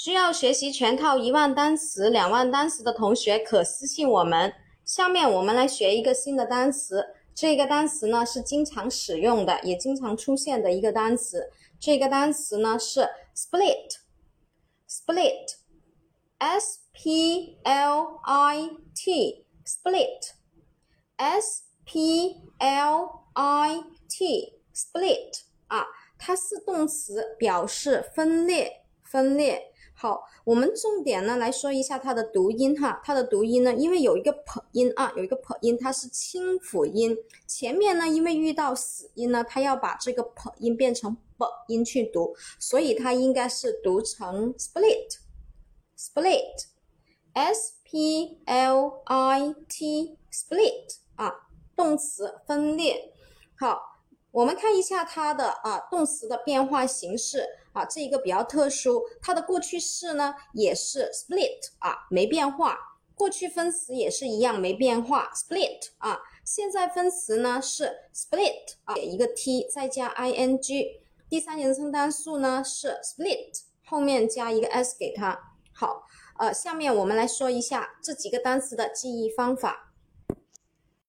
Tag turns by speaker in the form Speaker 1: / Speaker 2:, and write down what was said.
Speaker 1: 需要学习全套一万单词、两万单词的同学可私信我们。下面我们来学一个新的单词，这个单词呢是经常使用的，也经常出现的一个单词。这个单词呢是 split，split，s p l i t，split，s p l i t，split 啊，它是动词，表示分裂，分裂。好，我们重点呢来说一下它的读音哈，它的读音呢，因为有一个 p 音啊，有一个 p 音，它是清辅音，前面呢因为遇到死音呢，它要把这个 p 音变成 b 音去读，所以它应该是读成 split，split，s p l i t，split 啊，动词分裂。好。我们看一下它的啊动词的变化形式啊，这一个比较特殊，它的过去式呢也是 split 啊没变化，过去分词也是一样没变化 split 啊，现在分词呢是 split 啊，一个 t 再加 i n g，第三人称单数呢是 split 后面加一个 s 给它。好，呃，下面我们来说一下这几个单词的记忆方法。